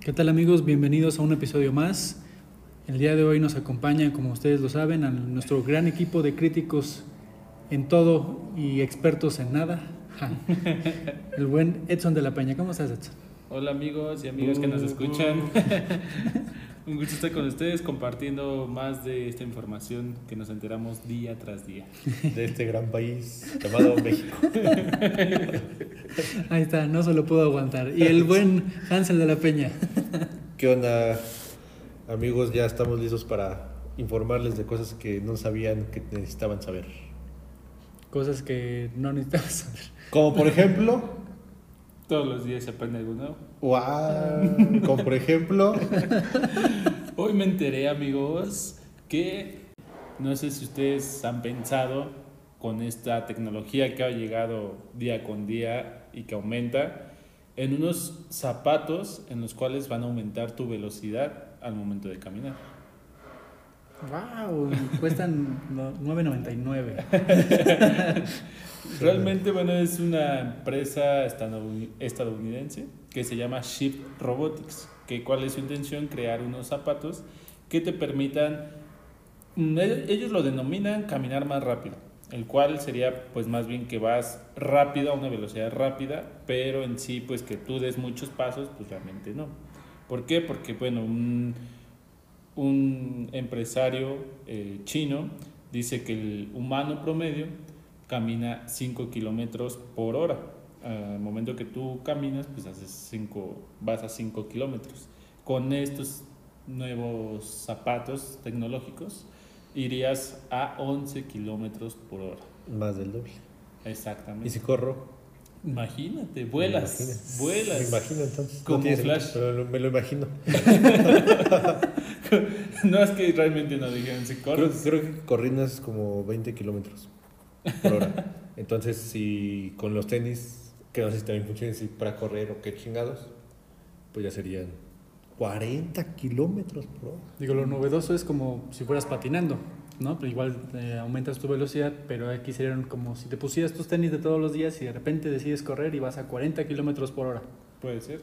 ¿Qué tal amigos? Bienvenidos a un episodio más. El día de hoy nos acompaña, como ustedes lo saben, a nuestro gran equipo de críticos en todo y expertos en nada. Ja. El buen Edson de la Peña. ¿Cómo estás, Edson? Hola amigos y amigas que nos escuchan. Un gusto estar con ustedes compartiendo más de esta información que nos enteramos día tras día. de este gran país llamado México. Ahí está, no se lo puedo aguantar. Y el buen Hansel de la Peña. ¿Qué onda, amigos? Ya estamos listos para informarles de cosas que no sabían que necesitaban saber. Cosas que no necesitabas saber. Como por ejemplo, Todos los días se aprende algo nuevo. wow, como por ejemplo, Hoy me enteré, amigos, que no sé si ustedes han pensado con esta tecnología que ha llegado día con día y que aumenta, en unos zapatos en los cuales van a aumentar tu velocidad al momento de caminar. ¡Wow! Cuestan no, 9.99. Realmente, bueno, es una empresa estadouni- estadounidense que se llama Shift Robotics, que cuál es su intención, crear unos zapatos que te permitan, mm, e- ellos lo denominan caminar más rápido, el cual sería pues más bien que vas rápido a una velocidad rápida, pero en sí pues que tú des muchos pasos, pues realmente no. ¿Por qué? Porque bueno, un, un empresario eh, chino dice que el humano promedio camina 5 kilómetros por hora. Al momento que tú caminas, pues haces cinco, vas a 5 kilómetros. Con estos nuevos zapatos tecnológicos, irías a 11 kilómetros por hora. más del doble. Exactamente. Y si corro, Imagínate, vuelas, vuelas. Me imagino entonces. Como no tiene Flash. sentido, pero me lo imagino. No es que realmente no dijeron si Creo, corres. creo que corriendo es como 20 kilómetros por hora. Entonces, si con los tenis, que no sé si también funcionan si para correr o qué chingados, pues ya serían 40 kilómetros por hora. Digo, lo novedoso es como si fueras patinando, ¿no? Pero igual eh, aumentas tu velocidad, pero aquí serían como si te pusieras tus tenis de todos los días y de repente decides correr y vas a 40 kilómetros por hora. Puede ser.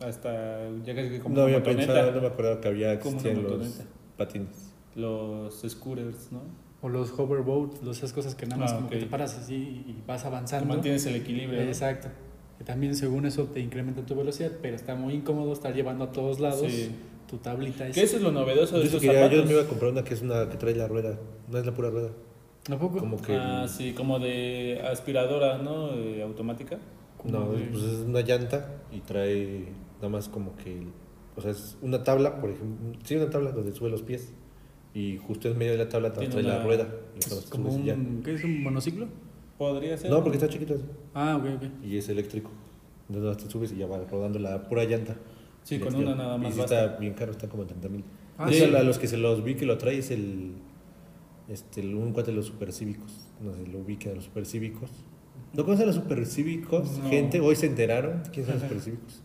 Hasta ya casi que como no había motoneta. pensado, no me acordaba que había existían los patines. Los scooters, ¿no? O los hoverboards, los- esas cosas que nada más Ah, como que ok. te paras así y vas Que avanzando. mantienes el equilibrio. ¿no? Exacto. Que también según eso te incrementa tu velocidad, pero está muy incómodo estar llevando a todos lados Sí. Tu tablita. Que eso es lo novedoso de Yo, estos quería- yo zapatos. me iba a comprar una que es una que trae la rueda, no es la pura rueda. ¿A poco? Como que Ah, sí, como de aspiradora, ¿no? Eh, automática. no, de- pues es una llanta y trae nada más como que o sea, es una tabla, por ejemplo, sí, una tabla donde sube los pies y justo en medio de la tabla trae Tiene la una- rueda Es como un, ¿qué es un monociclo? Podría ser. No, porque está chiquito Ah, ok, ok. y es eléctrico. Entonces te subes y ya va rodando la pura llanta. Sí, Y con una nada Y más basta. está bien caro, está como en 30 mil. Ah, sí. a los que se los vi que lo trae es el este el, un cuate de los supercívicos. No sé, lo ubica de los supercívicos. ¿No conocen a los supercívicos? No. Gente, hoy se enteraron. ¿Quiénes son los supercíficos?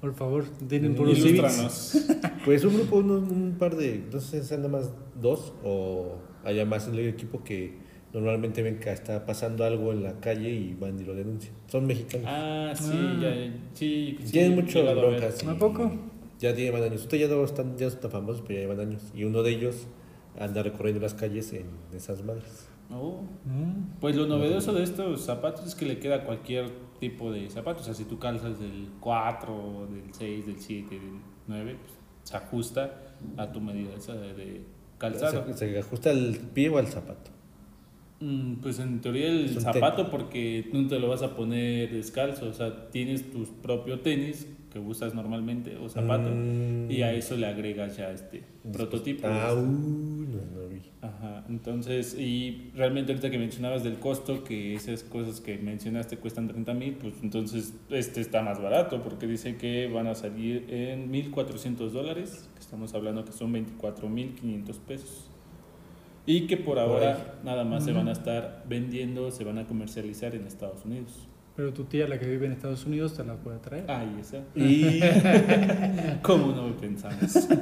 Por favor, tienen puros civics. Ilústranos. Pues un grupo, unos- un, par de, no sé si sean nada más dos o haya más en el equipo que normalmente ven que está pasando algo en la calle y van y lo denuncian. Son mexicanos. Ah, sí, Ah. ya, sí. sí, Tienen ver. broncas. ¿A poco? Ya llevan años. Ustedes ya no están, ya están famosos, pero ya llevan años. Y uno de ellos anda recorriendo las calles en esas madres. Oh. Mm. Pues lo novedoso de estos zapatos es que le queda cualquier tipo de zapatos. O sea, si tú calzas del 4, del 6, del 7, del 9, pues se ajusta a tu medida esa de, de calzado. Se, se ajusta al pie o al zapato. Mm, Pues en teoría el zapato porque tú no te lo vas a poner descalzo, o sea, tienes tus propios tenis que usas normalmente o zapato Mm. y a eso le agregas ya este prototipo. Ah, uh, no, no vi. Ajá, entonces, y realmente ahorita que mencionabas del costo, que esas cosas que mencionaste cuestan 30 mil, pues entonces este está más barato porque dice que van a salir en 1.400 dólares, que estamos hablando que son 24.500 pesos. Y que por Por ahora nada más se van a estar vendiendo, se van a comercializar en Estados Unidos. Pero tu tía, la que vive en Estados Unidos, te la puede traer. Ahí está. Y ¿Cómo no lo pensamos?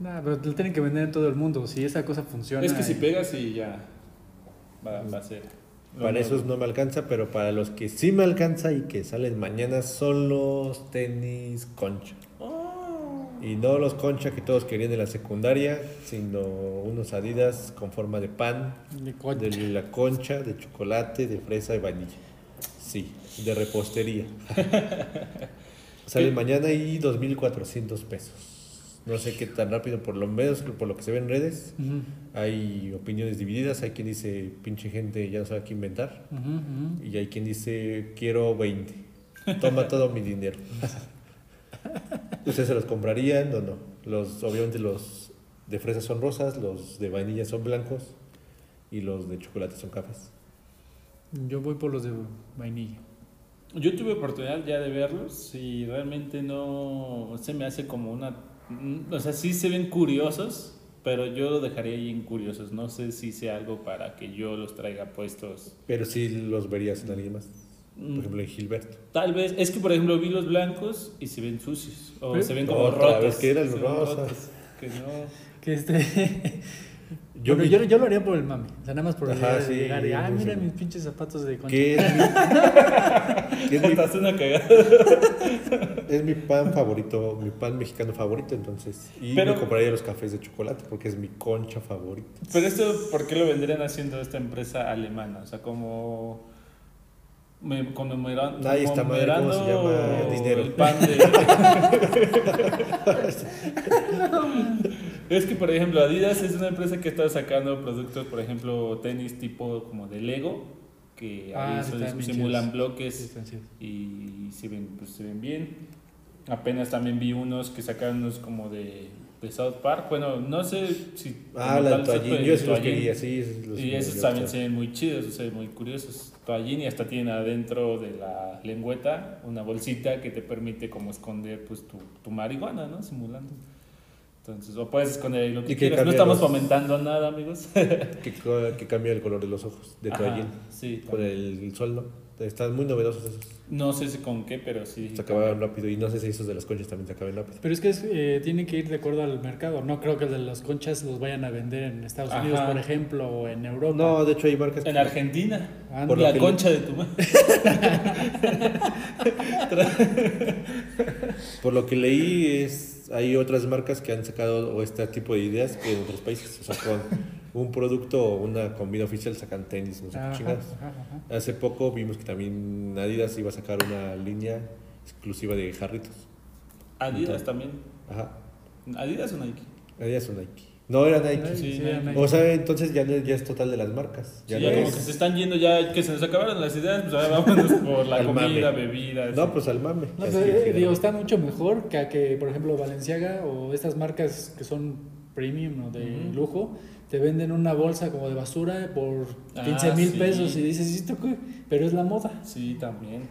Nah, pero lo tienen que vender en todo el mundo. Si esa cosa funciona. es que si pegas y ya va, va a ser. Para esos no me alcanza, pero para los que sí me alcanza y que salen mañana son los tenis concha. Y no los concha que todos querían en la secundaria, sino unos adidas con forma de pan, De concha. de la concha, de chocolate, de fresa y vainilla. Sí, de repostería. Salen ¿Qué? mañana y 2.400 pesos. No sé qué tan rápido, por lo menos por lo que se ve en redes. Hay opiniones divididas, hay quien dice, pinche gente, ya no sabe qué inventar. Y hay quien dice, quiero 20. Toma todo mi dinero. ¿Ustedes se los comprarían o no? Los, obviamente los de fresa son rosas, los de vainilla son blancos y los de chocolate son cafés. Yo voy por los de vainilla. Yo tuve oportunidad ya de verlos y realmente no se me hace como una... mm, O sea, sí se ven curiosos, pero yo lo dejaría ahí en curiosos. No sé si sea algo para que yo los traiga puestos. Pero sí los verías en alguien más. Por Mm, ejemplo, en Gilberto. Tal vez, es que por ejemplo vi los blancos y se ven sucios. O se ven como Otra rotos. vez que eran ven rosas. Que no. Que este. Yo vi- yo, yo lo haría por el mame. O sea, nada más por Ajá, llegar, sí, llegar y, ah, mira sí. mis pinches zapatos de concha. Que es mi, que es mi- Estás una cagada. es mi pan favorito, mi pan mexicano favorito, entonces. Y Pero- me compraría los cafés de chocolate porque es mi concha favorita. Pero esto, ¿por qué lo vendrían haciendo esta empresa alemana? O sea, como me, conmemoran- Ahí está, madre, ¿cómo se llama? conmemorando Dinero. el pan de... es que, por ejemplo, Adidas es una empresa que está sacando productos, por ejemplo, tenis tipo como de Lego, que Ah, ahí simulan bloques y se ven, pues, se ven bien. Apenas también vi unos que sacaron unos como de, de South Park. Bueno, no sé si... Ah, la toallín, yo sí los quería, sí. esos los Y me esos también se ven muy chidos, se ven muy curiosos. Toallín y hasta tiene adentro de la lengüeta una bolsita que te permite como esconder pues tu, tu marihuana, ¿no? Simulando. Entonces, o puedes esconder ahí lo que quieras. No estamos los- fomentando nada, amigos. Que, que cambia el color de los ojos, de toallín. Sí, Por también. el sol, ¿no? Están muy novedosos esos. No sé si con qué, pero sí. Se acababan rápido. Y no sé si esos de las conchas también se acaban rápido. Pero es que es, eh, tiene que ir de acuerdo al mercado. No creo que el de las conchas los vayan a vender en Estados Ajá. Unidos, por ejemplo, o en Europa. No, de hecho hay marcas En que- Argentina. Ah, Por la que concha de tu madre. Por lo que leí, es hay otras marcas que han sacado o este tipo de ideas que en otros países. O sea, con un producto o una comida oficial sacan tenis, no sé qué chingados. Hace poco vimos que también Adidas iba a sacar una línea exclusiva de jarritos. Adidas también. Ajá. Adidas o Nike. Adidas o Nike. No era Nike. Sí, era Nike. O sea, entonces ya, es total de las marcas. Sí, Ya como es- que se están yendo, ya que se nos acabaron las ideas, pues ahora vámonos por la comida, mame. bebidas. No, pues al mame. No, pero, eh, digo, está mucho mejor que a que, por ejemplo, Valenciaga o estas marcas que son premium o de lujo, te venden una bolsa como de basura por 15 Ah, mil sí. pesos y dices, ¿esto qué? Pero es la moda. Sí, también.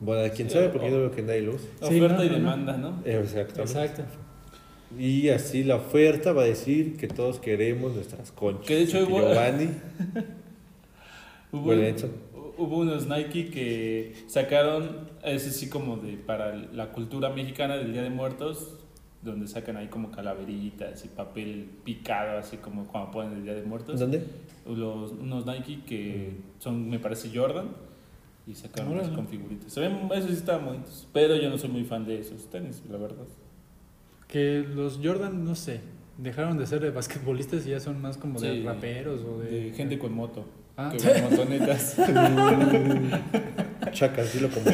Bueno, quién sabe, porque yo no veo que nadie. Sí, Oferta no, y demanda, ¿no? Exactamente. Exacto. Y así la oferta va a decir que todos queremos nuestras conchas. Que de hecho hubo- Giovanni, Hubo, Bueno, hubo unos Nike que sacaron, ese sí como de para la cultura mexicana del Día de Muertos, donde sacan ahí como calaveritas y papel picado, así como cuando ponen el Día de Muertos. ¿dónde? Los, unos Nike que son, me parece, Jordan. Y sacaron unos con figuritas. Se ven, esos sí estaban bonitos. Pero yo no soy muy fan de esos tenis, la verdad. Que los Jordan, no sé, dejaron de ser de basquetbolistas y ya son más como de raperos o de... De gente con moto. Ah. Que van motonetas. Chacas, dilo como.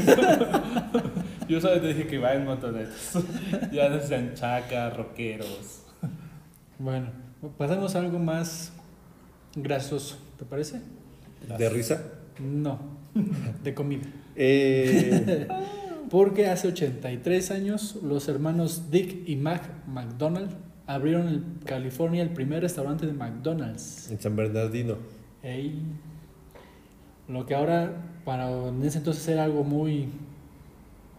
Yo solo te dije que va en motonetas. ya no sean chacas, rockeros. Bueno, pasamos a algo más grasoso, ¿te parece? ¿De risa? No, de comida. Eh, Porque hace 83 años los hermanos Dick y Mac McDonald abrieron en California el primer restaurante de McDonald's. en San Bernardino. Ey. Lo que ahora, para en ese entonces era algo muy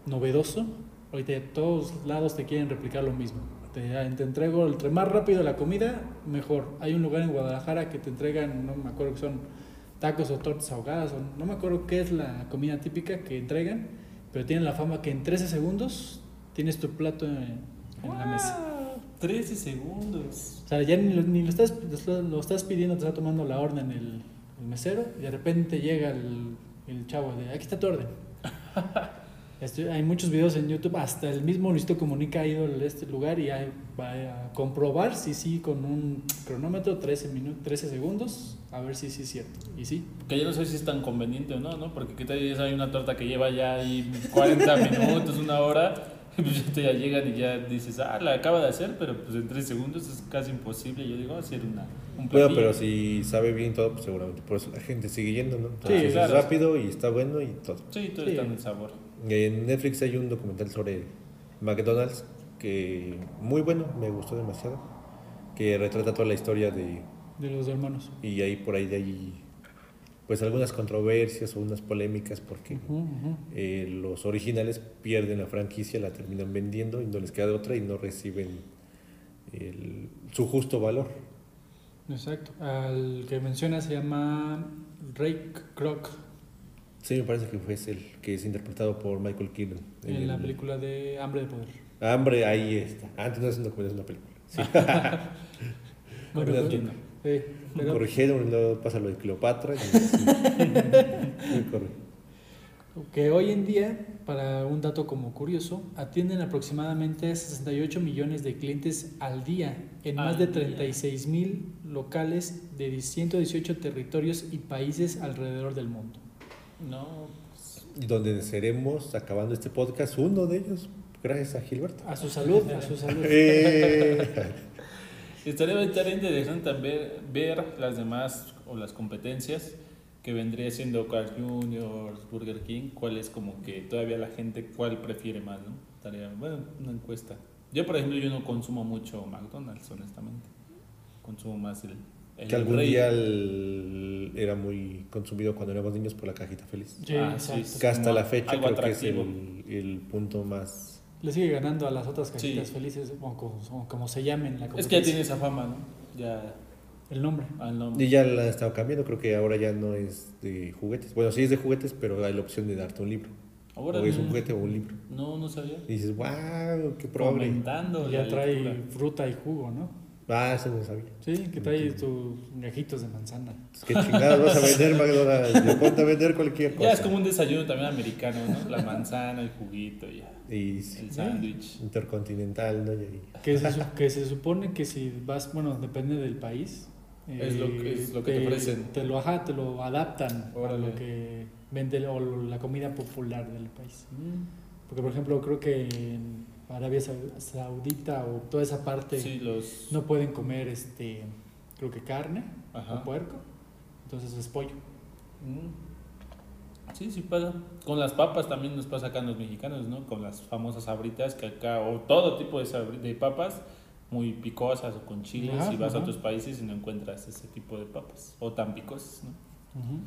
novedoso, ahorita de todos lados te quieren replicar lo mismo. Te, te entrego, entre más rápido la comida, mejor. Hay un lugar en Guadalajara que te entregan, no me acuerdo que son tacos o tortas ahogadas, o no me acuerdo qué es la comida típica que entregan, pero tienen la fama que en 13 segundos tienes tu plato en, en la mesa. ¡Wow! 13 segundos. O sea, ya ni, lo, ni lo estás, lo estás pidiendo, te está tomando la orden el, el mesero y de repente llega el, el chavo de, aquí está tu orden. Hay muchos videos en YouTube, hasta el mismo Luisito Comunica ha ido a este lugar y ahí va a comprobar si sí con un cronómetro 13, minutos, 13 segundos, a ver si sí es cierto. Y sí. Que yo no sé si es tan conveniente o no, ¿no? Porque qué tal si hay una torta que lleva ya ahí 40 minutos, una hora, y pues ya te ya llegan y ya dices, ah, la acaba de hacer, pero pues en 3 segundos es casi imposible. Yo digo, hacer una, un Bueno, pero si sabe bien todo, pues seguramente por eso la gente sigue yendo, ¿no? Sí, Entonces, claro. Es rápido y está bueno y todo. Sí, todo Sí. está en el sabor. En Netflix hay un documental sobre McDonald's que muy bueno, me gustó demasiado, que retrata toda la historia de De los hermanos. y ahí por ahí de ahí pues algunas controversias o unas polémicas porque eh, los originales pierden la franquicia, la terminan vendiendo y no les queda de otra y no reciben el- su justo valor. Exacto. Al que menciona se llama Ray Kroc Sí, me parece que fue ese el que es interpretado por Michael Keaton. en la el- película de Hambre de Poder. Hambre, ahí está. Antes no es un documental, es una película. Sí. Bueno, Hambre de pero- pero- Corrigieron, luego pasa lo de Cleopatra. Que hoy en día, para un dato como curioso, atienden aproximadamente 68 millones de clientes al día en más de día. 36 mil locales de 118 territorios y países alrededor del mundo. No, pues, donde seremos, acabando este podcast, uno de ellos, gracias a Gilberto. A su salud, a su salud. Eh, Estaría estaría interesante también ver las demás o las competencias que vendría siendo Carl Jr., Burger King, cuál es como que todavía la gente, cuál prefiere más, ¿no? Estaría, bueno, una encuesta. Yo, por ejemplo, yo no consumo mucho McDonald's, honestamente. Consumo más el... el que algún Rey. día el- era muy consumido cuando éramos niños por la cajita feliz. Sí, Ah, sí. Que hasta la fecha creo que es el, el punto más... Le sigue ganando a las otras Sí. cajitas felices, o como, o como se llamen la Es que ya tiene esa fama, ¿no? Ya El nombre. al nombre. Y ya la han estado cambiando, creo que ahora ya no es de juguetes. Bueno, sí es de juguetes, pero hay la opción de darte un libro. Ahora o es un juguete o un libro. No, no sabía. Y dices, wow, qué progre. Comentando. Ya trae fruta y jugo, ¿no? Ah, eso no sabía. Sí, que trae tus gajitos de manzana. Pues, ¿Qué chingados vas a vender, McDonald's? Yo ponte a vender cualquier cosa. Ya es como un desayuno también americano, ¿no? La manzana, el juguito, ya. Y sí, El sándwich. intercontinental, ¿no? Que se, que se supone que si vas, bueno, depende del país. eh, Es lo que- es lo que te ofrecen. Te lo, ajá, te lo adaptan a Órale. lo que vende o la comida popular del país. Mm. Porque, por ejemplo, creo que en Arabia Sau- Saudita o toda esa parte Sí, los. no pueden comer, este, creo que carne Ajá. o puerco. Entonces es pollo. Mm. Sí, sí pasa. Con las papas también nos pasa acá en los mexicanos, ¿no? Con las famosas sabritas que acá, o todo tipo de, de papas muy picosas o con chiles, Ajá, y vas a otros países y no encuentras ese tipo de papas, o tan picosas, ¿no?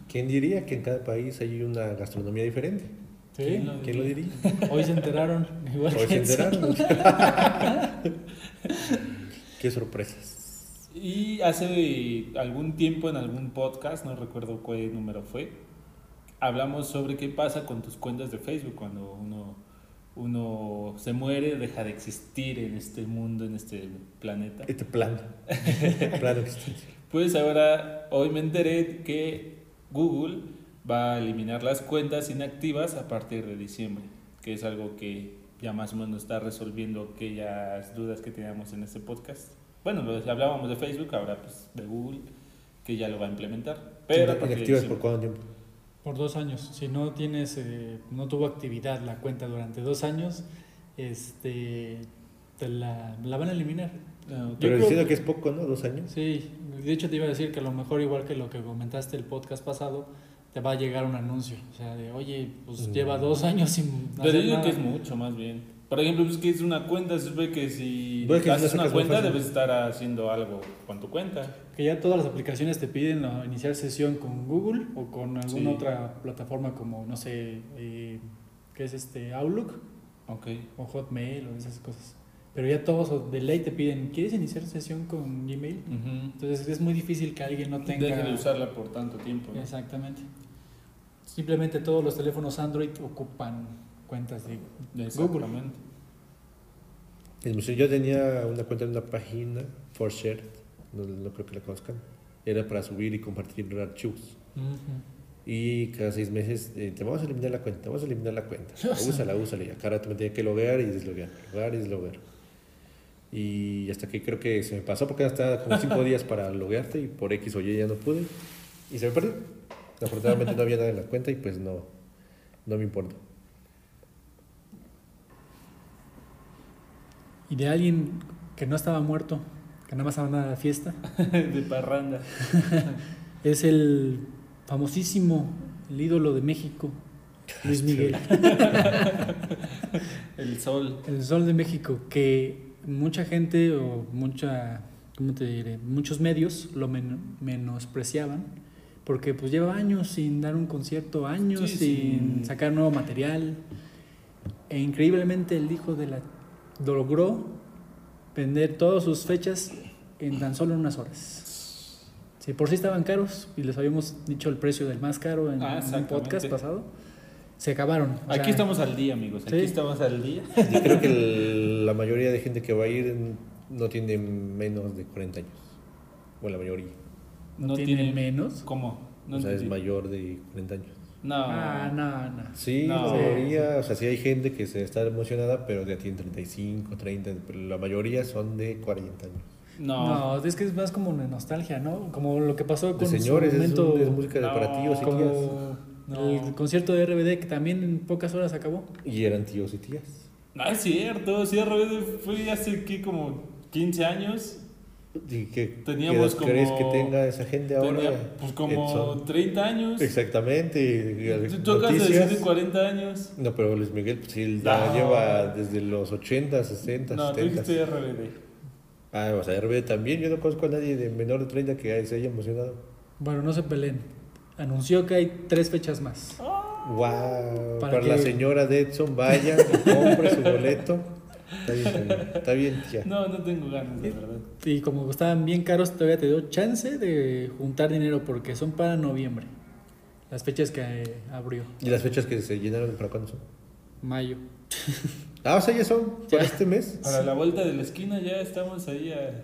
¿Quién diría que en cada país hay una gastronomía diferente? Sí. ¿Quién lo ¿Quién lo diría? Hoy se enteraron. Igual Hoy se enteraron. Qué sorpresas. Y hace algún tiempo en algún podcast, no recuerdo cuál número fue, hablamos sobre qué pasa con tus cuentas de Facebook cuando uno, uno se muere, deja de existir en este mundo, en este planeta. Este plan. Plano existencial. Pues ahora, hoy me enteré que Google va a eliminar las cuentas inactivas a partir de diciembre, que es algo que ya más o menos está resolviendo aquellas dudas que teníamos en este podcast. Bueno, lo- hablábamos de Facebook, ahora pues de Google, que ya lo va a implementar. Pero a partir de ¿Inactivas por cuánto tiempo? Por dos años. Si no tienes, eh, no tuvo actividad la cuenta durante dos años, este, te la, la van a eliminar. Ah, ok. Yo Pero diciendo que- que es poco, ¿no? Dos años. Sí, de hecho te iba a decir que a lo mejor igual que lo que comentaste el podcast pasado, te va a llegar un anuncio. O sea, de, oye, pues Mm. lleva dos años sin Pero hacer yo digo nada. que es mucho más bien. Por ejemplo, pues que es una cuenta, se ve que si Bueno, es que si haces una cuenta debes estar haciendo algo con tu cuenta. Que ya todas las aplicaciones te piden ¿no? iniciar sesión con Google o con alguna Sí. otra plataforma como, no sé, eh, ¿qué es este? Outlook Ok. o Hotmail o esas cosas. Pero ya todos o de ley te piden, ¿quieres iniciar sesión con Gmail? Entonces es muy difícil que alguien no tenga... Deje de usarla por tanto tiempo. ¿no? Exactamente. Simplemente todos los teléfonos Android ocupan cuentas de Google. El museo, yo tenía una cuenta en una página, ForShare, no, no creo que la conozcan. Era para subir y compartir archivos. Y cada seis meses eh, te vamos a eliminar la cuenta, te vamos a eliminar la cuenta. Úsala, úsala. Y a cada rato me tenía que loguear y desloguear, loguear y desloguear. Y hasta que creo que se me pasó porque hasta como cinco días para loguearte y por X o Y ya no pude. Y se me perdió. Afortunadamente no había nada en la cuenta y pues no, no me importa. Y de alguien que no estaba muerto, que nada más andaba a la fiesta, de parranda. es el famosísimo, el ídolo de México, Luis Miguel. El sol. El Sol de México, que mucha gente o mucha, ¿cómo te diré? Muchos medios lo men- menospreciaban porque pues lleva años sin dar un concierto, años Sí, sin sí. sacar nuevo material. E increíblemente el hijo de la logró vender todas sus fechas en tan solo unas horas. Si por sí estaban caros y les habíamos dicho el precio del más caro en, Ah, en un podcast pasado, se acabaron. O Aquí sea, estamos al día, amigos. Aquí Sí. estamos al día. Y creo que el- la mayoría de gente que va a ir no tiene menos de 40 años. O la mayoría. No, tiene menos. ¿Cómo? No o sea, es entendí. mayor de 40 años. No. Ah, no, no. Sí, No. la mayoría, o sea, sí hay gente que se está emocionada, pero ya tiene 35, 30, pero la mayoría son de 40 años. No. No, es que es más como una nostalgia, ¿no? Como lo que pasó De con señores, su es, momento, un- es música de No, para tíos y tías. No. el concierto de RBD que también en pocas horas acabó. Y eran tíos y tías. No es cierto. Sí, RBD fue hace que como 15 años. ¿Y qué, Teníamos qué edad crees como- que tenga esa gente ahora? Tenía, pues como Edson? 30 años. Exactamente. y- Tú, tú acabas de decir de noticias. 40 años. No, pero Luis Miguel, pues sí, No. lleva desde los 80, 60, No, tú 70. dijiste RBD. Ah, o sea, RB también. Yo no conozco a nadie de menor de 30 que se haya emocionado. Bueno, no se peleen. Anunció que hay tres fechas más. Wow. ¿Para Para, la qué? señora de Edson, vaya, y compre su boleto. Está bien, está bien, tía. No, no tengo ganas, de verdad. Y como estaban bien caros, todavía te dio chance de juntar dinero porque son para noviembre. Las fechas que eh, abrió. ¿Y las fechas que se llenaron para cuándo son? Mayo. Ah, o sea, ya son Ya. para este mes. Para la vuelta de la esquina ya estamos ahí a...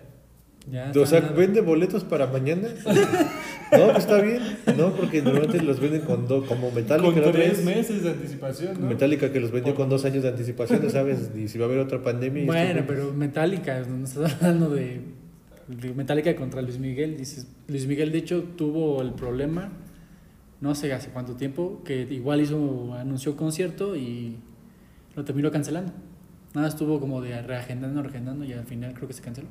Ya O sea, ¿vende boletos para mañana? No, pues está bien. No, porque normalmente los venden con do, como Metallica. con tres meses de anticipación, ¿no? Metallica que los vendió con dos años de anticipación, ¿sabes? Y si va a haber otra pandemia. Bueno, esto- pero Metallica, no estás hablando de, de Metallica contra Luis Miguel. Dices, Luis Miguel, de hecho, tuvo el problema, no sé hace cuánto tiempo, que igual hizo, anunció concierto y lo terminó cancelando. Nada, estuvo como de reagendando, reagendando y al final creo que se canceló.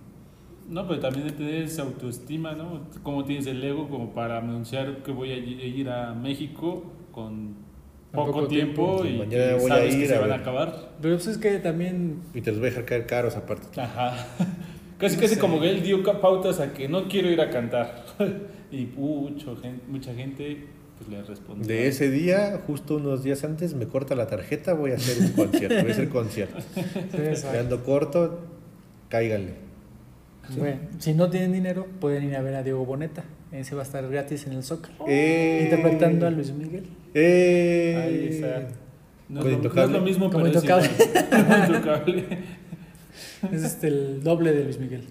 No, pero también de tener esa autoestima, ¿no? Como tienes el ego como para anunciar que voy a y- ir a México con poco, poco tiempo, tiempo. y, Mañana voy a sabes que ir se a van a acabar. Pero pues es que también, Y te los voy a dejar caer caros aparte. Ajá. Casi, No casi sé. como que él dio pautas a que no quiero ir a cantar. y mucho mucha gente pues le respondió. De ese día, justo unos días antes, me corta la tarjeta, voy a hacer un concierto. Voy a hacer concierto. Me ando corto, bueno, si no tienen dinero, pueden ir a ver a Diego Boneta. Ese va a estar gratis en el Zócalo. Eh, Interpretando a Luis Miguel. Eh, Ahí está. No es, lo, no es Intocable. lo mismo, Como pero es Intocable. igual. Como Intocable. Es este, el doble de Luis Miguel.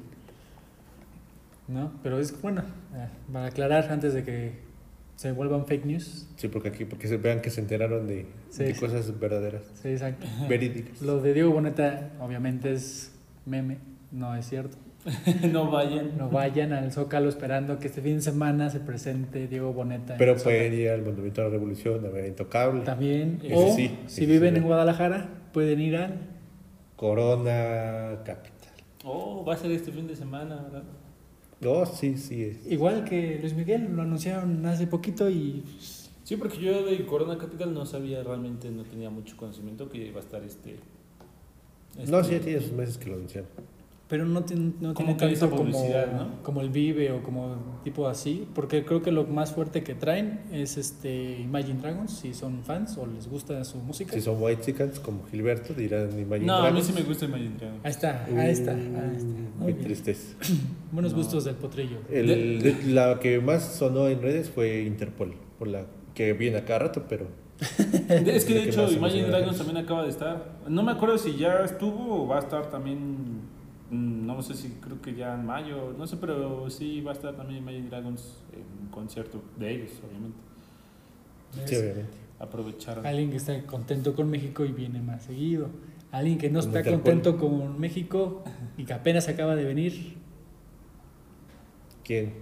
¿No? Pero es bueno, eh, para aclarar antes de que se vuelvan fake news. Sí, porque aquí, porque se vean que se enteraron de, Sí, de cosas verdaderas, Sí, exacto. verídicas. Lo de Diego Boneta obviamente es meme, no es cierto. no vayan. No vayan al Zócalo esperando que este fin de semana se presente Diego Boneta. Pero pueden ir al Monumento a la Revolución, a ver Intocable, También, Ese o sí, si viven sí. en Guadalajara, pueden ir al... Corona Capital. Oh, va a ser este fin de semana, ¿verdad? No, sí, sí es. Igual que Luis Miguel, lo anunciaron hace poquito y... pues, Sí, porque yo de Corona Capital no sabía realmente, no tenía mucho conocimiento que iba a estar este. No, este- sí, ya tiene sus meses que lo anunciaron. Pero no tiene, no Como tiene tanto como, publicidad, ¿no? como el Vive o como tipo así, porque creo que lo más fuerte que traen es este Imagine Dragons, si son fans o les gusta su música. Si son white chickens como Gilberto, dirán Imagine No, a mí Dragons. sí me gusta Imagine Dragons. Ahí está, ahí está, ahí está. Uh, Muy tristeza. Buenos No. gustos del potrillo. El- de- la que más sonó en redes fue Interpol, por la que viene a cada rato, pero Es que de hecho Imagine a Dragons también acaba de estar. No me acuerdo si ya estuvo o va a estar también. Mm, No sé si creo que ya en mayo. No sé, pero sí va a estar también Imagine Dragons en concierto de ellos, obviamente. Sí, obviamente. Aprovecharon. Alguien que está contento con México y viene más seguido. Alguien que no está contento con México y que apenas acaba de venir. ¿Quién?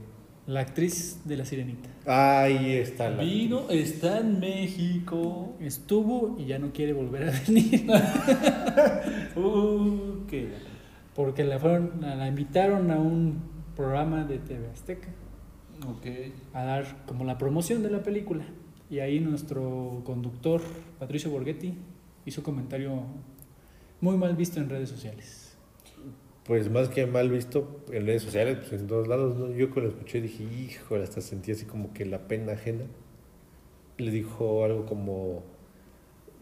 La actriz de La Sirenita. Ahí está la. Vino, está en México. Estuvo y ya no quiere volver a venir. Uh, qué. Porque la, fueron, la invitaron a un programa de TV Azteca Ok. a dar como la promoción de la película. Y ahí nuestro conductor, Patricio Borghetti, hizo comentario muy mal visto en redes sociales. Pues más que mal visto en redes sociales, pues en todos lados, ¿no? Yo cuando lo escuché dije, híjole, hasta sentí así como que la pena ajena. Le dijo algo como,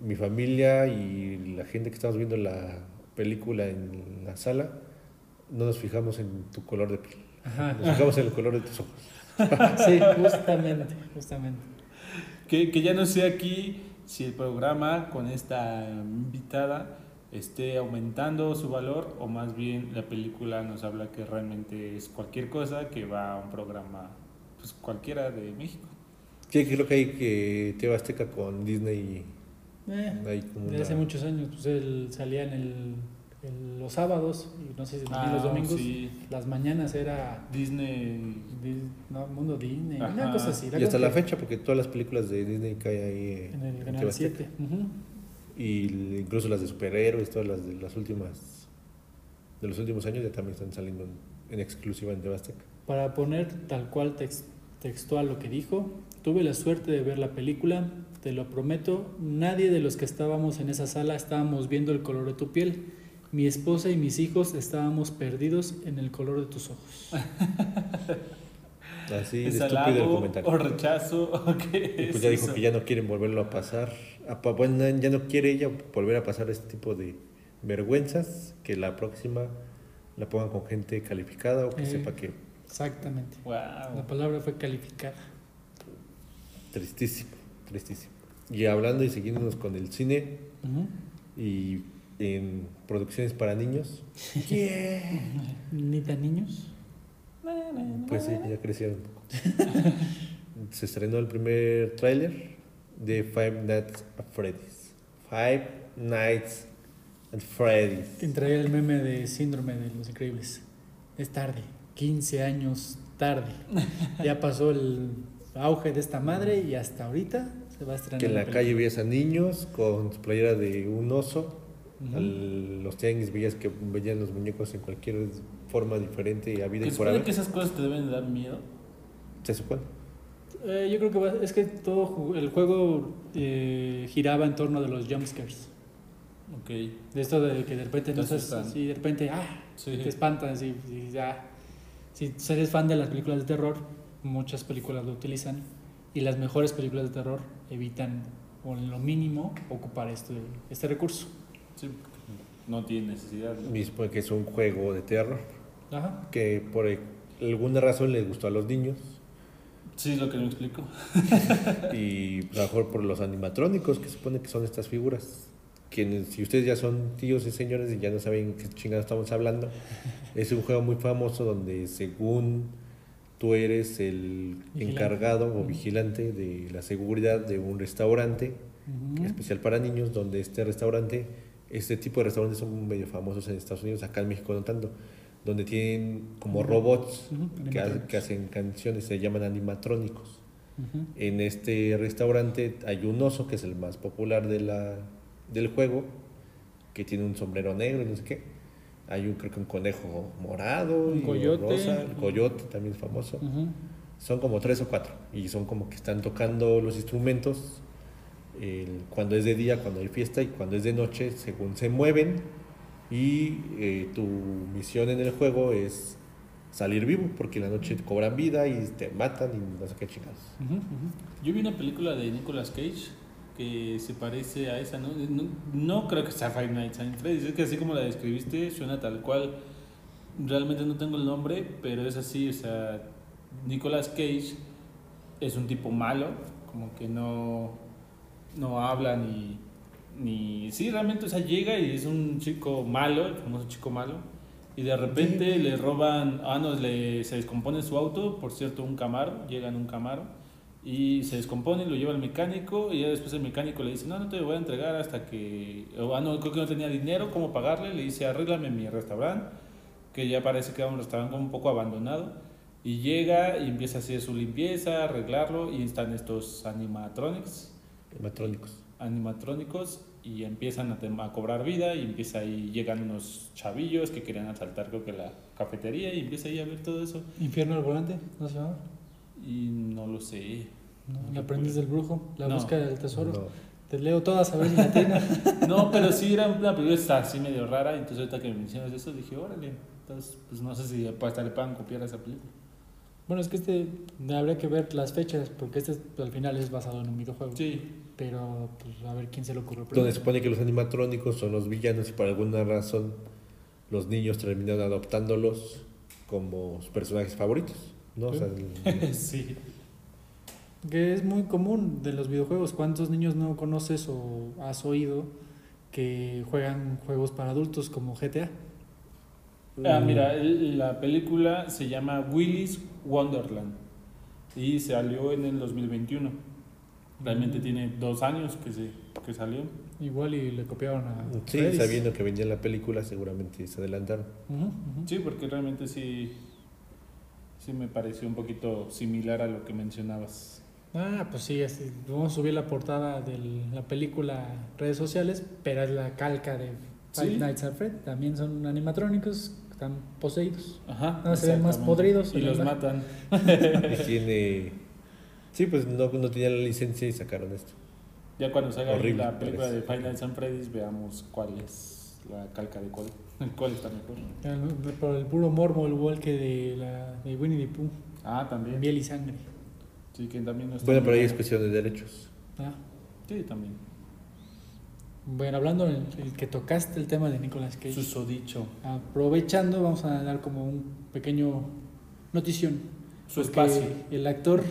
mi familia y la gente que estamos viendo la película en la sala, no nos fijamos en tu color de piel, Ajá. nos fijamos en el color de tus ojos. Sí, justamente, justamente. Que, que ya no sé aquí si el programa con esta invitada esté aumentando su valor o más bien la película nos habla que realmente es cualquier cosa que va a un programa pues cualquiera de México. Sí, creo que hay que TV Azteca con Disney, Eh, hay como desde una- hace muchos años, pues él salía en el, los sábados y no sé si los domingos. Ah, sí. Las mañanas era Disney. Dis- no, Mundo Disney, Ajá. una cosa así. Y hasta la fecha, porque todas las películas de Disney caen ahí eh, En el canal Azteca. 7. ujú. Y incluso las de superhéroes, todas las de las últimas de los últimos años ya también están saliendo en, en exclusiva en Azteca. Para poner tal cual tex- textual lo que dijo, tuve la suerte de ver la película, te lo prometo, nadie de los que estábamos en esa sala estábamos viendo el color de tu piel. Mi esposa y mis hijos estábamos perdidos en el color de tus ojos. Así de ¿Es estúpido el comentario. o rechazo? ¿O qué Y es pues ya dijo eso? que ya no quieren volverlo a pasar. a pa- bueno, ya no quiere ella volver a pasar este tipo de vergüenzas, que la próxima la pongan con gente calificada o que Eh. sepa que Exactamente. La palabra fue calificada. tristísimo, tristísimo. Y hablando y siguiéndonos con el cine y en producciones para niños, Ni tan niños. pues sí, ya crecieron un poco. Se estrenó el primer tráiler de Five Nights at Freddy's. Five Nights at Freddy's. Entraría el meme de síndrome de los increíbles. Es tarde, 15 años tarde. Ya pasó el auge de esta madre y hasta ahorita se va a estrenar. Que en la película. calle veías a niños con su playera de un oso. Ujú. Al- los tianguis veías que veían los muñecos en cualquier forma diferente y a vida ¿Que y por supone haber. que esas cosas te deben de dar miedo? Se supone. Eh, yo creo que va- es que todo el juego eh, giraba en torno de los jumpscares. Ok. De esto de que de repente no Te estás así, de repente, ah, Sí. te espantan, así, y ya. Si eres fan de las películas de terror, muchas películas lo utilizan y las mejores películas de terror evitan, o en lo mínimo, ocupar este, este recurso. Sí, no tiene necesidad. ¿no? Supone que es un juego de terror Ajá. que por alguna razón les gustó a los niños. Sí, es lo que me explico. y a lo mejor por los animatrónicos que supone que son estas figuras. Quienes, si ustedes ya son tíos y señores y ya no saben qué chingados estamos hablando, es un juego muy famoso donde según tú eres el Vigilante. encargado o vigilante de la seguridad de un restaurante Ujú. especial para niños, donde este restaurante, este tipo de restaurantes son medio famosos en Estados Unidos, acá en México no tanto, donde tienen como Ujú. robots Ujú, que, ha- que hacen canciones, se llaman animatrónicos. En este restaurante hay un oso que es el más popular de la, del juego, que tiene un sombrero negro y no sé qué. Hay un, creo que un conejo morado Un y coyote. rosa, el coyote también es famoso. Son como tres o cuatro y son como que están tocando los instrumentos el- cuando es de día, cuando hay fiesta y cuando es de noche, según se mueven. Y eh, tu misión en el juego es salir vivo, porque en la noche te cobran vida y te matan y no sé qué chingados. Yo vi una película de Nicolas Cage que se parece a esa, ¿no? No, no creo que sea Five Nights at Freddy's, es que así como la describiste suena tal cual. Realmente no tengo el nombre, pero es así, o sea, Nicolas Cage es un tipo malo, como que no, no habla ni, ni... Sí, realmente, o sea, llega y es un chico malo, el famoso chico malo, y de repente le roban, ah, no, le, se descompone su auto, por cierto, un Camaro, llega en un Camaro, y se descompone, lo lleva al mecánico, y ya después el mecánico le dice, no, no te lo voy a entregar hasta que, o, ah, no, creo que no tenía dinero, ¿cómo pagarle? Le dice, arréglame mi restaurante, que ya parece que era un restaurante como un poco abandonado, y llega y empieza a hacer su limpieza, arreglarlo, y están estos animatronics, Animatrónicos. animatrónicos y empiezan a, a cobrar vida y empieza ahí, llegan unos chavillos que querían asaltar creo que la cafetería y empieza ahí a ver todo eso Infierno al volante, ¿no se llama? y no lo sé. No, el aprendiz del brujo, la No. búsqueda del tesoro. No. Te leo todas a ver en latina. No, pero sí era una película así medio rara, entonces ahorita que me mencionas eso dije, órale, entonces pues no sé si hasta le puedan copiar a esa película. bueno, es que este habría que ver las fechas, porque este al final es basado en un videojuego. Sí, Pero pues a ver quién se le ocurrió Donde primero. se supone que los animatrónicos son los villanos y por alguna razón los niños terminan adoptándolos como sus personajes favoritos. ¿no? O sea, el- sí. Que es muy común de los videojuegos. ¿Cuántos niños no conoces o has oído que juegan juegos para adultos como GTA? Ah, mira, el- la película se llama Willy's Wonderland y salió en el 2021. Realmente tiene dos años que, se, que salió. Igual y le copiaron a. Sí, Freddy's. sabiendo que venía la película, seguramente se adelantaron. Ujú, ujú. Sí, porque realmente sí, sí me pareció un poquito similar a lo que mencionabas. Ah, pues sí, así, vamos a subir la portada de la película redes sociales, pero es la calca de Five Sí. Nights at Fred. También son animatrónicos, están poseídos. Ajá. No, se ven más podridos Y los la- matan. Y tiene. Sí, pues no, no tenía la licencia y sacaron esto. Ya cuando salga Horrible, la película parece. de Final Nights at Freddy's, veamos cuál es la calca de cuál. ¿Cuál está mejor? El- Por el puro morbo, igual que de, la, de Winnie the Pooh, Ah, también. miel y sangre. Sí, que también no está Bueno, pero ahí es buena. cuestión de derechos. Ah, Sí, también. Bueno, hablando del el que tocaste el tema de Nicolas Cage, Susodicho. aprovechando, vamos a dar como un pequeño notición. Su espacio. El actor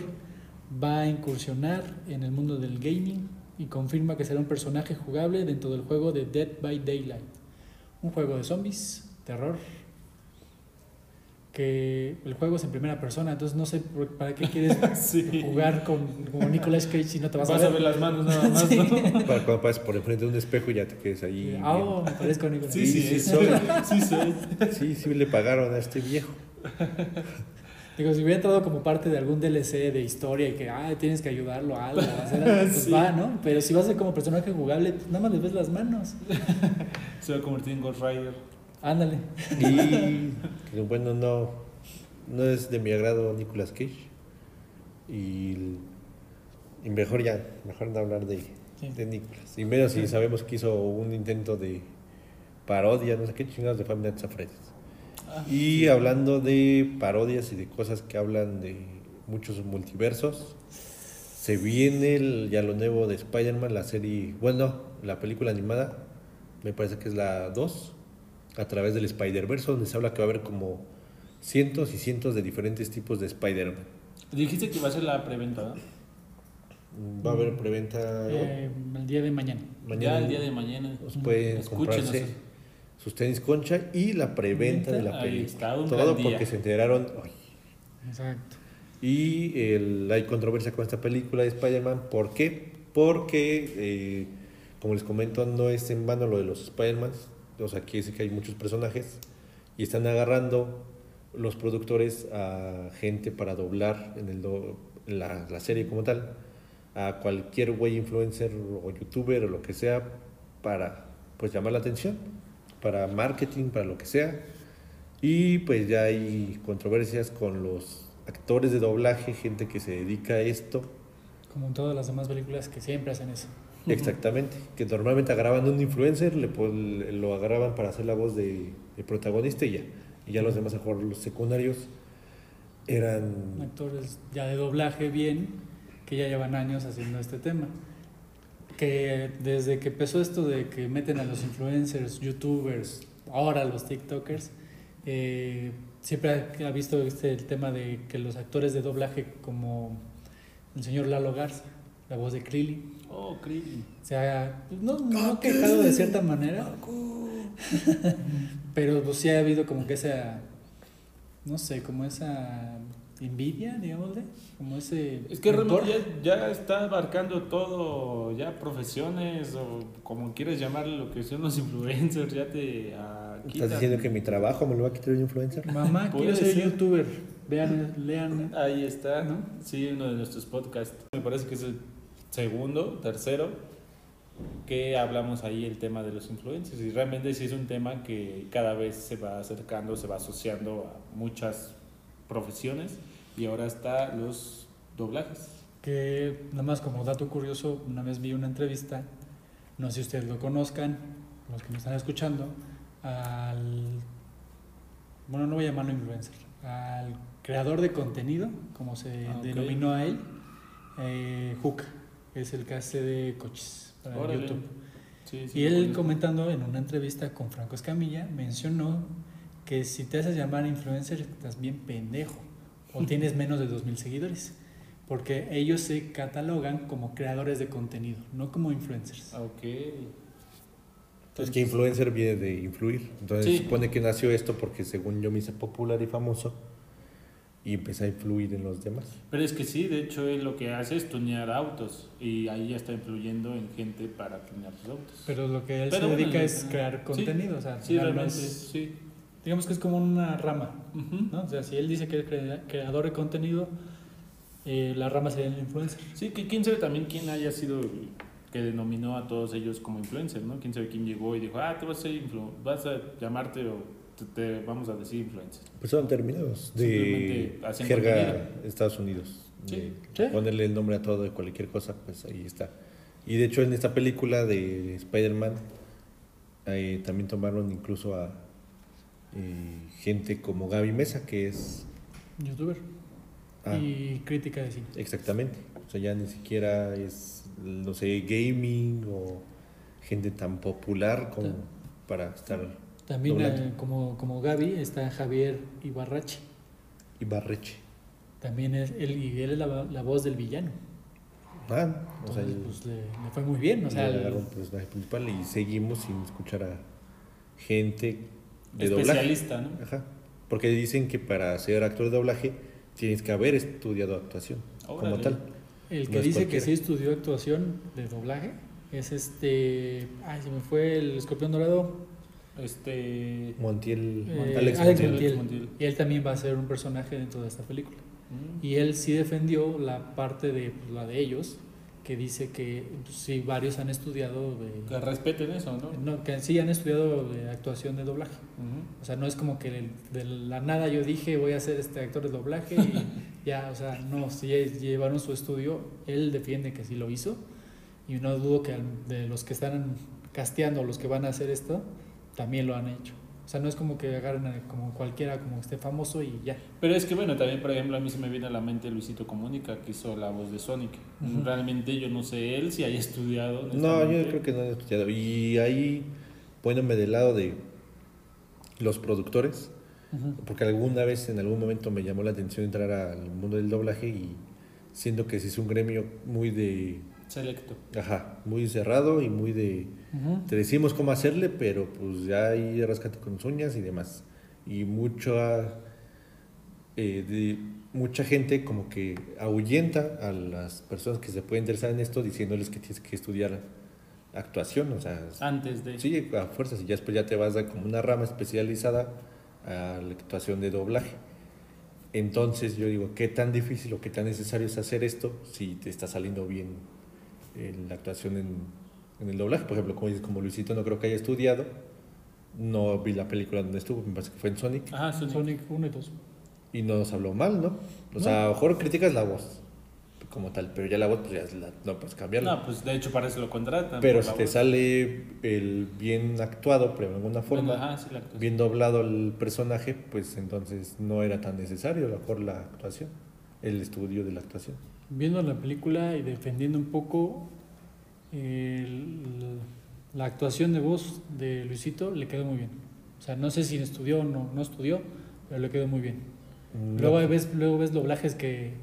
va a incursionar en el mundo del gaming y confirma que será un personaje jugable dentro del juego de Dead by Daylight. Un juego de zombies, terror. Que el juego es en primera persona, entonces no sé por- para qué quieres Sí. jugar con como Nicolas Cage si no te vas, Vas, a ver las manos nada más, Sí. ¿no? Para cuando pases por enfrente de un espejo y ya te quedes ahí. Ah, oh, me parezco a Nicolas Sí, Cage. sí, Sí, sí, soy. sí, soy. Sí, sí le pagaron a este viejo. Digo, si hubiera entrado como parte de algún DLC de historia y que ah, tienes que ayudarlo a algo, a hacer algo, pues Sí. va, ¿no? Pero si vas a ser como personaje jugable, pues nada más le ves las manos. Se va a convertir en Ghost Rider. Ándale. Y que, bueno, no, no es de mi agrado Nicolas Cage. Y, y mejor ya, mejor no hablar de, Sí. de Nicolas. Y menos si sabemos que hizo un intento de parodia, no sé qué chingados de Five Nights. Ah, Y hablando de parodias y de cosas que hablan de muchos multiversos, se viene el- ya lo nuevo de Spider-Man, la serie, bueno, la película animada, me parece que es la 2, a través del Spider-Verse, donde se habla que va a haber como cientos y cientos de diferentes tipos de Spider-Man. Dijiste que iba a ser la preventa, ¿no? Va a haber preventa Eh, el día de mañana. Ya el día de mañana. Pues pueden Escúchenos. comprarse sus tenis concha y la preventa de la Ahí película. está, un Todo gran día. porque se enteraron hoy. Exacto. Y el- hay controversia con esta película de Spider-Man. ¿Por qué? Porque, eh, como les comento, no es en vano lo de los Spider-Man. O sea, aquí dice que hay muchos personajes y están agarrando los productores a gente para doblar en el do- en la, la serie como tal a cualquier güey influencer o youtuber o lo que sea para pues llamar la atención, para marketing, para lo que sea. Y pues ya hay controversias con los actores de doblaje, gente que se dedica a esto. Como en todas las demás películas que siempre hacen eso. Exactamente. Que normalmente agarraban un influencer, le, pon- lo agarraban para hacer la voz de, de protagonista y ya. Y ya los demás, a mejor los secundarios, eran... Actores ya de doblaje bien, que ya llevan años haciendo este tema. Que desde que empezó esto de que meten a los influencers, youtubers, ahora los TikTokers, eh, siempre ha, ha visto este el tema de que los actores de doblaje como el señor Lalo Garza, la voz de Krillin. Oh, Krillin. O sea, pues, no, no quejado de cierta manera, pero pues sí ha habido como que esa, no sé, como esa envidia, digámosle, como ese... Es que realmente ya, ya está abarcando todo, ya profesiones o como quieres llamarle lo que son los influencers, ya te ah, ¿Estás diciendo que mi trabajo me lo va a quitar un influencer? Mamá, Puede quiero ser ser. youtuber. Vean, lean. Ahí está, ¿No? Sí, uno de nuestros podcasts. Me parece que es el segundo, tercero, que hablamos ahí el tema de los influencers. Y realmente sí es un tema que cada vez se va acercando, se va asociando a muchas profesiones. Y ahora está los doblajes. Que nada más como dato curioso, una vez vi una entrevista, no sé si ustedes lo conozcan, los que me están escuchando, al, bueno, no voy a llamarlo influencer, al creador de contenido, como se Ah, denominó a él, eh, que es el que hace de coches para Órale. YouTube. Sí, sí, Y él comentando en una entrevista con Franco Escamilla, mencionó que si te haces llamar influencer estás bien pendejo o tienes menos de 2.000 seguidores, porque ellos se catalogan como creadores de contenido, no como influencers. Ah, Ok. Es que influencer viene de influir. Entonces Sí. se supone que nació esto porque según yo me hice popular y famoso y empecé a influir en los demás. Pero es que sí, de hecho él lo que hace es tunear autos y ahí ya está influyendo en gente para tunear sus autos. Pero lo que él Pero se dedica es crear sí. contenido, o sea, Sí, realmente, es- sí. digamos que es como una rama. ¿no? O sea, si él dice que es crea- creador de contenido, eh, la rama sería el influencer. Sí, que quién sabe también quién haya sido que denominó a todos ellos como influencer, ¿no? Quién sabe quién llegó y dijo, ah, te vas a, ser influ- vas a llamarte o te, te vamos a decir influencer. Pues son terminados de jerga contenido. Estados Unidos. Sí. De Sí. Ponerle el nombre a todo de cualquier cosa, pues ahí está. Y de hecho en esta película de Spider-Man eh, también tomaron incluso a eh, gente como Gaby Mesa, que es... Youtuber ah, y crítica de cine. Exactamente. O sea, ya ni siquiera es, no sé, gaming o gente tan popular como para estar También eh, como, como Gaby está Javier Ibarrache. Ibarreche. También es él y él es la, la voz del villano. Ah, o sea, Entonces, el- pues le, le fue muy bien. O sea, le el- agarraron personaje principal y seguimos sin escuchar a gente de doblaje. Especialista, ¿no? Ajá. Porque dicen que para ser actor de doblaje tienes que haber estudiado actuación como tal. el que dice que sí estudió actuación de doblaje es este. Ay, se me fue el escorpión dorado. Este... Montiel, eh, Alex Alex Montiel. Montiel. Montiel. Y él también va a ser un personaje dentro de esta película. mm, Y él sí defendió la parte de pues, la de ellos, que dice que pues, sí, varios han estudiado Que de. respeten eso, ¿no? No, que sí han estudiado de actuación de doblaje. O sea, no es como que de la nada yo dije voy a ser este actor de doblaje y ya, o sea, no, si llevaron su estudio, él defiende que sí lo hizo y no dudo que de los que están casteando, los que van a hacer esto, también lo han hecho. O sea, no es como que agarren a- como cualquiera, como esté famoso y ya. Pero es que bueno, también por ejemplo a mí se me viene a la mente Luisito Comunica, que hizo la voz de Sonic. Realmente yo no sé él si haya estudiado. No, yo creo que no he estudiado. Y ahí poniéndome del lado de los productores, porque alguna vez, en algún momento me llamó la atención entrar al mundo del doblaje y siento que sí es un gremio muy de, Selecto. ajá, muy cerrado y muy de, te decimos cómo hacerle, pero pues ya ahí rascate con uñas y demás. Y mucha, eh, de- mucha gente como que ahuyenta a las personas que se pueden interesar en esto diciéndoles que tienes que estudiar actuación, o sea, Antes de. sí, a fuerzas, y ya después ya te vas a como una rama especializada a la actuación de doblaje. Entonces yo digo, ¿qué tan difícil o qué tan necesario es hacer esto si te está saliendo bien en la actuación en, en el doblaje? Por ejemplo, como dices, como Luisito no creo que haya estudiado, no vi la película donde estuvo, me parece que fue en Sonic, Ajá, Sonic. Sonic 1 y 2. y no nos habló mal, ¿no? O sea, a lo mejor criticas la voz como tal, pero ya la voz pues ya la- no puedes cambiarla. No, pues de hecho para eso lo contratan. pero si te voz. sale el bien actuado, pero de alguna forma, Bueno, ajá, sí, la actuación. bien doblado el personaje, pues entonces no era tan necesario a lo mejor la actuación, el estudio de la actuación. Viendo la película y defendiendo un poco el- la actuación de voz de Luisito, le quedó muy bien. O sea, no sé si estudió o no, no estudió, pero le quedó muy bien. Mm, Luego ves, luego ves doblajes que,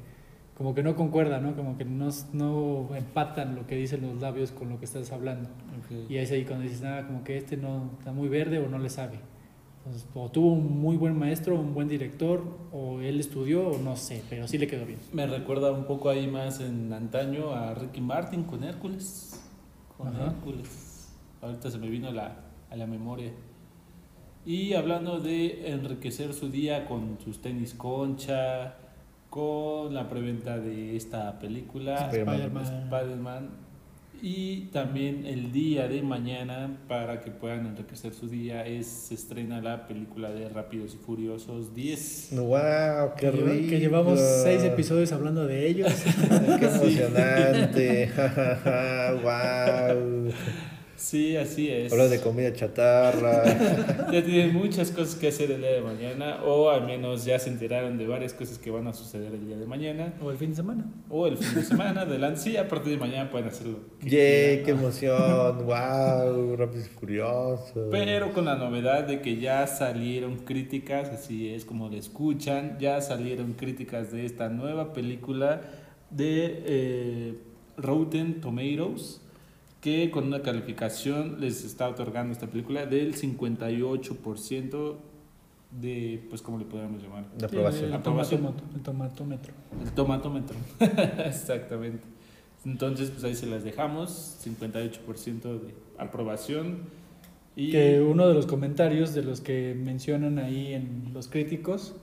como que no concuerda, ¿no? Como que no, no empatan lo que dicen los labios con lo que estás hablando. Ok. Y es ahí cuando dices, nada, como que este no está muy verde o no le sabe. Entonces, o tuvo un muy buen maestro, un buen director, o él estudió, o no sé, pero sí le quedó bien. Me recuerda un poco ahí más en antaño a Ricky Martin con Hércules. Con Ajá. Hércules. Ahorita se me vino la, a la memoria. Y hablando de enriquecer su día con sus tenis concha, con la preventa de esta película, Spider-Man. Spider-Man. Y también el día de mañana, para que puedan enriquecer su día, es, se estrena la película de Rápidos y Furiosos 10. ¡Wow! ¡Qué rico! que llevamos seis episodios hablando de ellos. ¡Qué emocionante! ¡Wow! Sí, así es. Habla de comida chatarra. Ya tienen muchas cosas que hacer el día de mañana, o al menos ya se enteraron de varias cosas que van a suceder el día de mañana, o el fin de semana. o el fin de semana, adelante. Sí, a partir de mañana pueden hacerlo. ¡Yay! ¡Qué emoción! ¡Wow! Rápidos y furiosos. Pero con la novedad de que ya salieron críticas, así es como le escuchan, ya salieron críticas de esta nueva película de eh, Rotten Tomatoes, que con una calificación les está otorgando esta película del 58% de, pues, ¿cómo le podríamos llamar? De aprobación. El, Aprobación. tomatómetro, el tomatómetro. El tomatómetro. Exactamente. Entonces, pues ahí se las dejamos, 58% de aprobación. Y Que uno de los comentarios de los que mencionan ahí en los críticos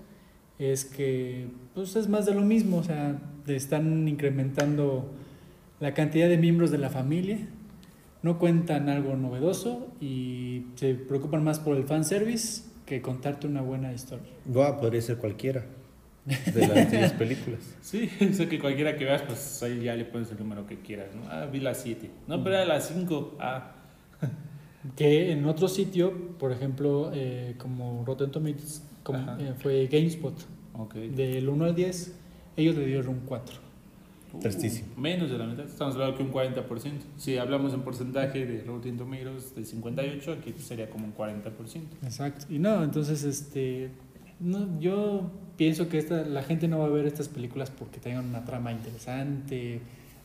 es que pues es más de lo mismo, o sea, le están incrementando la cantidad de miembros de la familia, no cuentan algo novedoso y se preocupan más por el fanservice que contarte una buena historia. ¡Wow! Podría ser cualquiera de las 10 películas. Sí, sé que cualquiera que veas, pues ahí ya le pones el número que quieras, ¿no? Ah, vi la 7. No, pero era la 5. Ah, Que en otro sitio, por ejemplo, eh, como Rotten Tomatoes, como, eh, fue GameSpot, ok. del 1 al 10, ellos le dieron un 4. Tristísimo. Uh, menos de la mitad. Estamos hablando que un 40%. Si hablamos en porcentaje de Rotten Tomatoes de 58, aquí sería como un 40%. Exacto. Y no, entonces, este, no, yo pienso que esta, la gente no va a ver estas películas porque tengan una trama interesante,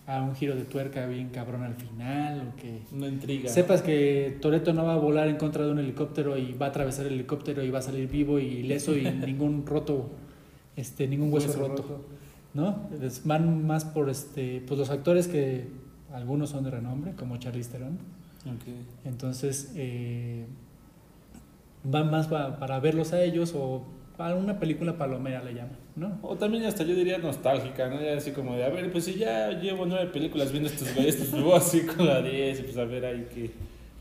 a un giro de tuerca bien cabrón al final, o que Una intriga. sepas que Toreto no va a volar en contra de un helicóptero y va a atravesar el helicóptero y va a salir vivo y ileso y ningún roto, este, ningún hueso, Hueso roto. roto. ¿No? Van más por este, pues los actores que algunos son de renombre, como Charlize Theron. Ok. Entonces, eh, van más pa- para verlos a ellos o para una película palomera le llaman, ¿no? O también hasta yo diría nostálgica, ¿no? Ya así como de, a ver, pues si ya llevo nueve películas viendo estos güeyes, pues me voy así con la 10 y pues a ver ahí qué,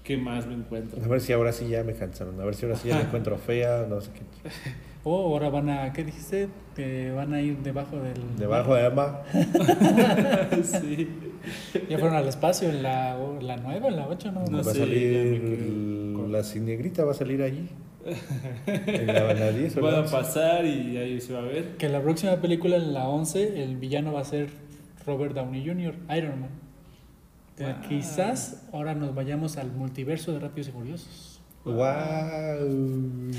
qué más me encuentro. A ver si ahora sí ya me cansaron. A ver si ahora sí ya me encuentro fea. No sé qué. O ahora van a, ¿qué dijiste? Que van a ir debajo del... Debajo de Emma. sí. Ya fueron al espacio en la, la nueva, en la 8, ¿no? No va a sé, salir la cinegrita, va a salir allí. En la, en la 10 o la Van a 11. pasar y ahí se va a ver. Que la próxima película, en la 11, el villano va a ser Robert Downey Jr., Iron Man. Wow. Quizás ahora nos vayamos al multiverso de Rápidos y Furiosos. ¡Wow!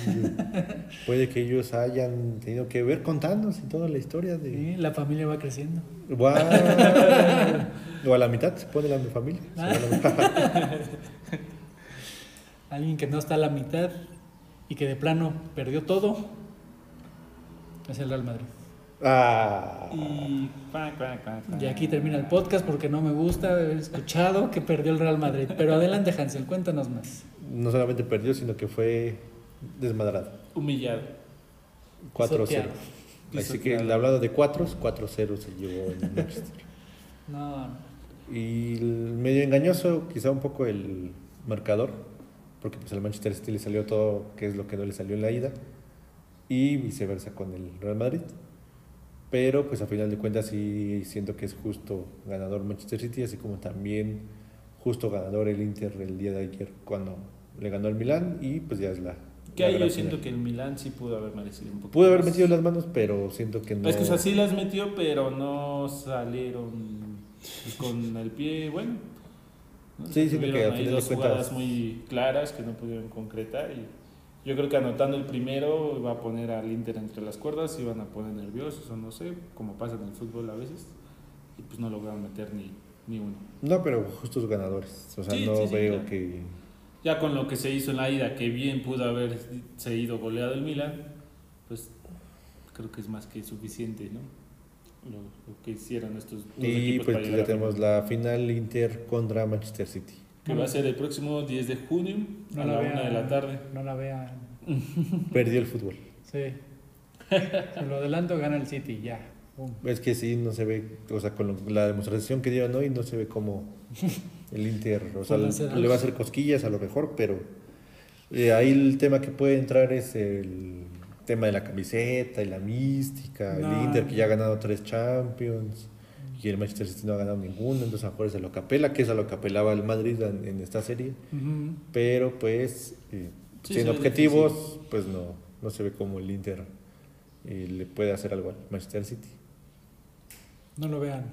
Puede que ellos hayan tenido que ver contándonos y toda la historia de. Sí, la familia va creciendo. ¡Wow! O a la mitad se pone la mi familia. La mitad. Alguien que no está a la mitad y que de plano perdió todo es el Real Madrid. Ah. Y aquí termina el podcast porque no me gusta haber escuchado que perdió el Real Madrid. Pero adelante, Hansel, cuéntanos más. No solamente perdió, sino que fue desmadrado. Humillado. 4-0. Pisoteado. Así que hablando de 4, 4-0 se llevó el Manchester. No. Y el medio engañoso, quizá un poco el marcador, porque pues al Manchester City le salió todo, que es lo que no le salió en la ida, y viceversa con el Real Madrid. Pero pues a final de cuentas sí siento que es justo ganador Manchester City, así como también justo ganador el Inter el día de ayer cuando le ganó al Milán y pues ya es la... Que ahí yo siento final. que el Milan sí pudo haber merecido un poco. Pudo haber metido las manos, pero siento que no... Es que o sea, sí las metió, pero no salieron con el pie bueno. ¿no? Sí, siento que Tuvieron a ahí final de dos jugadas cuentas- muy claras que no pudieron concretar y, Yo creo que anotando el primero va a poner al Inter entre las cuerdas y van a poner nerviosos o no sé, como pasa en el fútbol a veces. Y pues no lograron meter ni, ni uno. No, pero justos ganadores. O sea, Sí, no sí, sí, veo claro. que. Ya con lo que se hizo en la ida, que bien pudo haber seguido goleado el Milan, pues creo que es más que suficiente, ¿no? Lo, lo que hicieron estos dos Y equipos pues para ya tenemos la final Inter contra Manchester City. Que va a ser el próximo 10 de junio No a la la vean. una de la tarde. No la vean. Perdió el fútbol. Sí. Se lo adelanto, gana el City, ya. Pum. Es que sí, no se ve, o sea, con lo- la demostración que dieron hoy, no se ve como el Inter, o sea, le va a hacer cosquillas a lo mejor, pero eh, ahí el tema que puede entrar es el tema de la camiseta y la mística, No. el Inter que ya ha ganado tres Champions y el Manchester City no ha ganado ninguno, entonces a lo a lo que apela, que es a lo que apelaba el Madrid en, en esta serie, pero pues, eh, Sí, se ve objetivos, pues no, no se ve como el Inter eh, le puede hacer algo al Manchester City. No lo vean.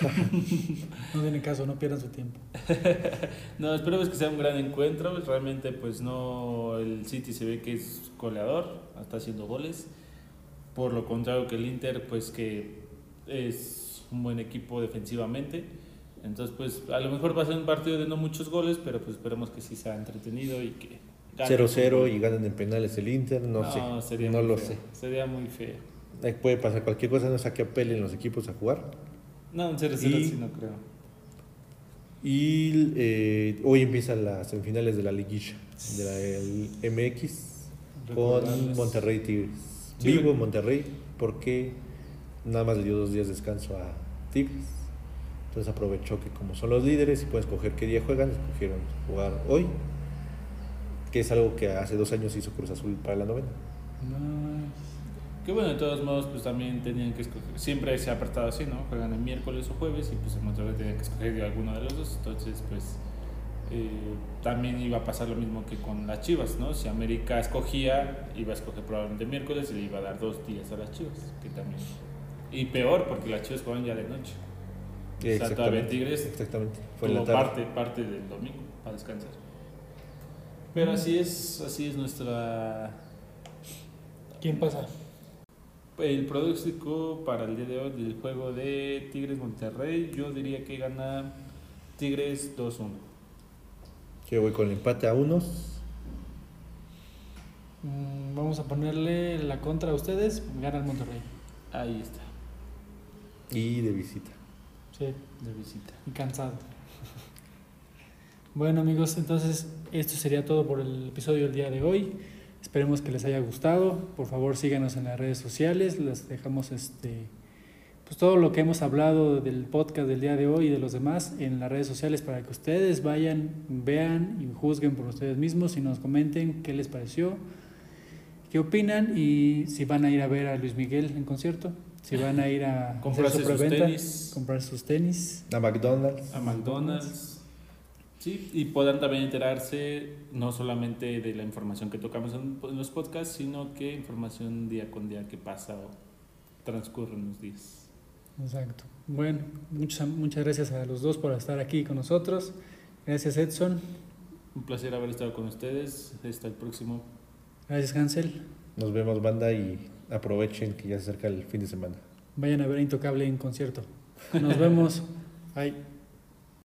no tiene caso, no pierdan su tiempo. No, esperemos que sea un gran encuentro. Realmente, pues no, el City se ve que es goleador, está haciendo goles. Por lo contrario que el Inter, pues que es un buen equipo defensivamente. Entonces, pues a lo mejor va a ser un partido de no muchos goles, pero pues esperemos que sí sea entretenido y que... gane el 0-0 fútbol. y ganan en penales el Inter, no, sé, sería no lo feo, sé. Sería muy feo. Puede pasar cualquier cosa, no sé a qué apelen los equipos a jugar. No, un 0-0 Y- sí no creo. Y eh, hoy empiezan las semifinales de la liguilla, de la MX, con. Monterrey Tigres. Sí, Vivo re- Monterrey, porque nada más le dio dos días de descanso a Tigres. Entonces aprovechó que como son los líderes y pueden escoger qué día juegan, escogieron jugar hoy, que es algo que hace dos años hizo Cruz Azul para la novena. No, Que bueno, de todos modos, pues también tenían que escoger. Siempre se ha apartado así, ¿no? Juegan el miércoles o jueves y pues en Monterrey tenían que escoger de alguno de los dos. Entonces, pues eh, también iba a pasar lo mismo que con las chivas, ¿no? Si América escogía, iba a escoger probablemente miércoles y le iba a dar dos días a las chivas, que también. Y peor, porque las chivas juegan ya de noche. O sea, todavía Tigres Exactamente. Fue tuvo la tarde. parte, parte del domingo para descansar. Pero así es, así es nuestra ¿Quién pasa? El pronóstico para el día de hoy del juego de Tigres Monterrey, yo diría que gana Tigres 2-1. Yo voy con el empate a unos. Mm, vamos a ponerle la contra a ustedes. Gana el Monterrey. Ahí está, y de visita. Sí, de visita. y cansado. Bueno amigos, entonces esto sería todo por el episodio del día de hoy. Esperemos que les haya gustado. Por favor síganos en las redes sociales. Les dejamos este pues todo lo que hemos hablado del podcast del día de hoy y de los demás en las redes sociales para que ustedes vayan, vean y juzguen por ustedes mismos y nos comenten qué les pareció, qué opinan y si van a ir a ver a Luis Miguel en concierto, si van a ir a su sus tenis. comprar sus tenis. A McDonald's. A McDonald's. Sí, y puedan también enterarse no solamente de la información que tocamos en, en los podcasts, sino que información día con día que pasa o transcurre en los días. Exacto. Bueno, muchas, muchas gracias a los dos por estar aquí con nosotros. Gracias Edson. Un placer haber estado con ustedes. Hasta el próximo. Gracias Hansel. Nos vemos, banda, y aprovechen que ya se acerca el fin de semana. Vayan a ver Intocable en concierto. Nos vemos. Bye.